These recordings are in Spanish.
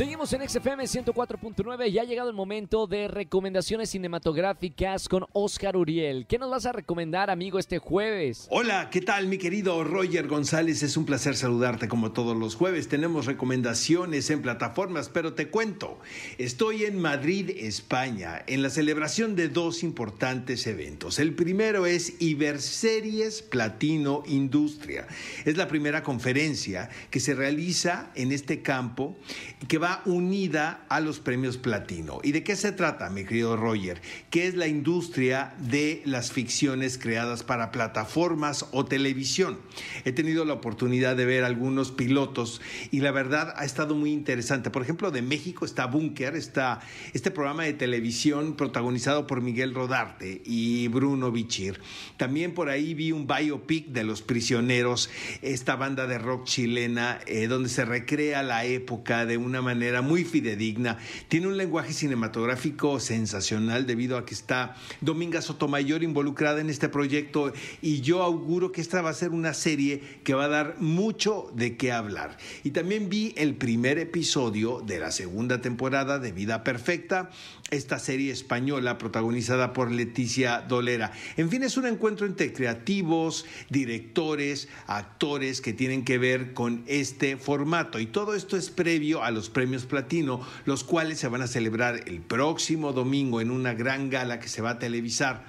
Seguimos en XFM 104.9 y ha llegado el momento de recomendaciones cinematográficas con Oscar Uriel. ¿Qué nos vas a recomendar, amigo, este jueves? Hola, ¿qué tal, mi querido Roger González? Es un placer saludarte como todos los jueves. Tenemos recomendaciones en plataformas, pero te cuento, estoy en Madrid, España, en la celebración de dos importantes eventos. El primero es Iberseries Platino Industria. Es la primera conferencia que se realiza en este campo que va unida a los premios platino. ¿Y de qué se trata, mi querido Roger? Que es la industria de las ficciones creadas para plataformas o televisión. He tenido la oportunidad de ver algunos pilotos y la verdad ha estado muy interesante. Por ejemplo, de México está Bunker, está este programa de televisión protagonizado por Miguel Rodarte y Bruno Bichir. También por ahí vi un biopic de Los Prisioneros, esta banda de rock chilena, eh, donde se recrea la época de una manera muy fidedigna. Tiene un lenguaje cinematográfico sensacional debido a que está Dominga Sotomayor involucrada en este proyecto y yo auguro que esta va a ser una serie que va a dar mucho de qué hablar. Y también vi el primer episodio de la segunda temporada de Vida Perfecta, esta serie española protagonizada por Leticia Dolera. En fin, es un encuentro entre creativos, directores, actores que tienen que ver con este formato y todo esto es previo a los premios Platino, los cuales se van a celebrar el próximo domingo en una gran gala que se va a televisar.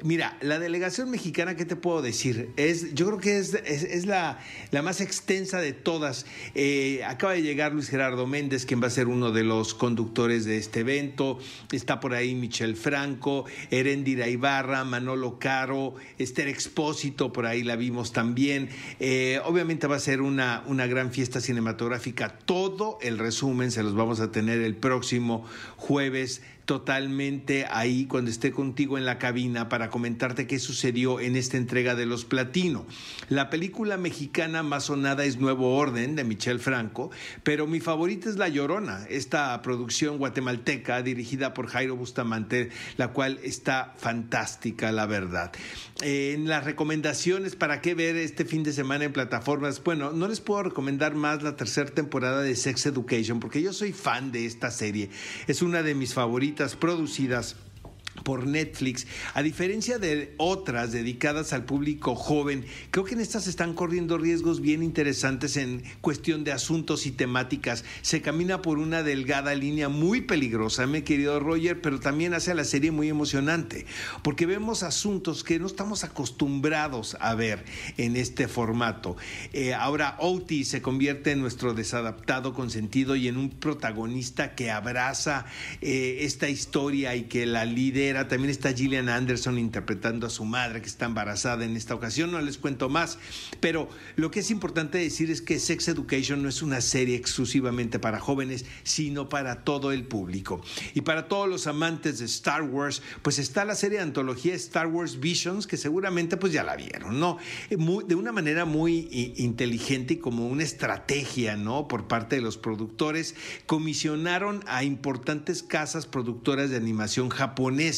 Mira, la delegación mexicana, ¿qué te puedo decir? Es, yo creo que es, es, la, la, más extensa de todas. Eh, acaba de llegar Luis Gerardo Méndez, quien va a ser uno de los conductores de este evento. Está por ahí Michel Franco, Erendira Ibarra, Manolo Caro, Esther Expósito, por ahí la vimos también. Eh, obviamente va a ser una, una gran fiesta cinematográfica. Todo el resumen se los vamos a tener el próximo jueves totalmente ahí cuando esté contigo en la cabina para comentarte qué sucedió en esta entrega de los Platino. La película mexicana más sonada es Nuevo Orden de Michel Franco, pero mi favorita es La Llorona, esta producción guatemalteca dirigida por Jairo Bustamante, la cual está fantástica, la verdad. en las recomendaciones para qué ver este fin de semana en plataformas, bueno, no les puedo recomendar más la tercera temporada de Sex Education porque yo soy fan de esta serie. Es una de mis favoritas producidas por Netflix, a diferencia de otras dedicadas al público joven, creo que en estas están corriendo riesgos bien interesantes en cuestión de asuntos y temáticas. Se camina por una delgada línea muy peligrosa, mi querido Roger, pero también hace a la serie muy emocionante, porque vemos asuntos que no estamos acostumbrados a ver en este formato. Eh, ahora Outi se convierte en nuestro desadaptado consentido y en un protagonista que abraza eh, esta historia y que la también está Gillian Anderson interpretando a su madre que está embarazada en esta ocasión. No les cuento más. Pero lo que es importante decir es que Sex Education no es una serie exclusivamente para jóvenes, sino para todo el público. Y para todos los amantes de Star Wars, pues está la serie de antología Star Wars Visions, que seguramente pues ya la vieron, ¿no? Eh, de una manera muy inteligente y como una estrategia, ¿no? Por parte de los productores, comisionaron a importantes casas productoras de animación japonesa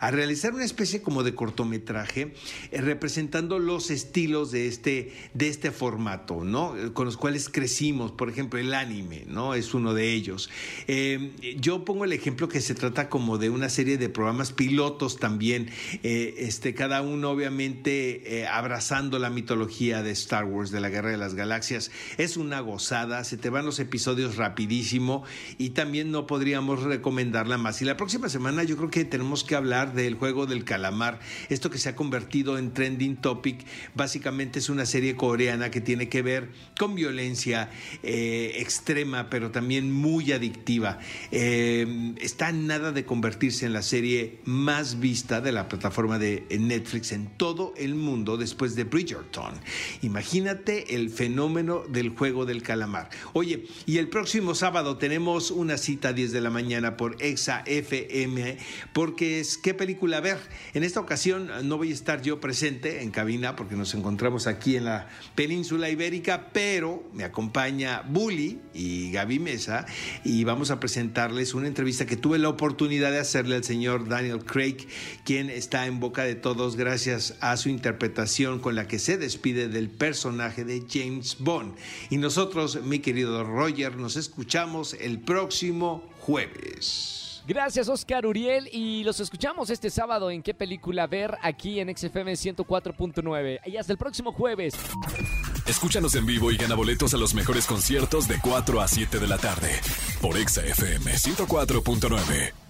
a realizar una especie como de cortometraje eh, representando los estilos de este, de este formato, ¿no? Con los cuales crecimos, por ejemplo, el anime, ¿no? Es uno de ellos. Eh, yo pongo el ejemplo que se trata como de una serie de programas pilotos también, eh, este, cada uno obviamente abrazando la mitología de Star Wars, de la Guerra de las Galaxias. Es una gozada, se te van los episodios rapidísimo y también no podríamos recomendarla más. Y la próxima semana yo creo que tenemos que hablar del juego del calamar, esto que se ha convertido en trending topic, básicamente es una serie coreana que tiene que ver con violencia eh, extrema, pero también muy adictiva. Eh, está nada de convertirse en la serie más vista de la plataforma de Netflix en todo el mundo después de Bridgerton. Imagínate el fenómeno del juego del calamar. Oye, y el próximo sábado tenemos una cita a 10 de la mañana por Exa FM porque es qué película ver. En esta ocasión no voy a estar yo presente en cabina porque nos encontramos aquí en la península ibérica, pero me acompaña Bully y Gaby Mesa y vamos a presentarles una entrevista que tuve la oportunidad de hacerle al señor Daniel Craig, quien está en boca de todos gracias a su interpretación con la que se despide del personaje de James Bond. Y nosotros, mi querido Roger, nos escuchamos el próximo jueves. Gracias Oscar Uriel y los escuchamos este sábado en qué película ver aquí en XFM 104.9 y hasta el próximo jueves. Escúchanos en vivo y gana boletos a los mejores conciertos de 4 a 7 de la tarde por XFM 104.9.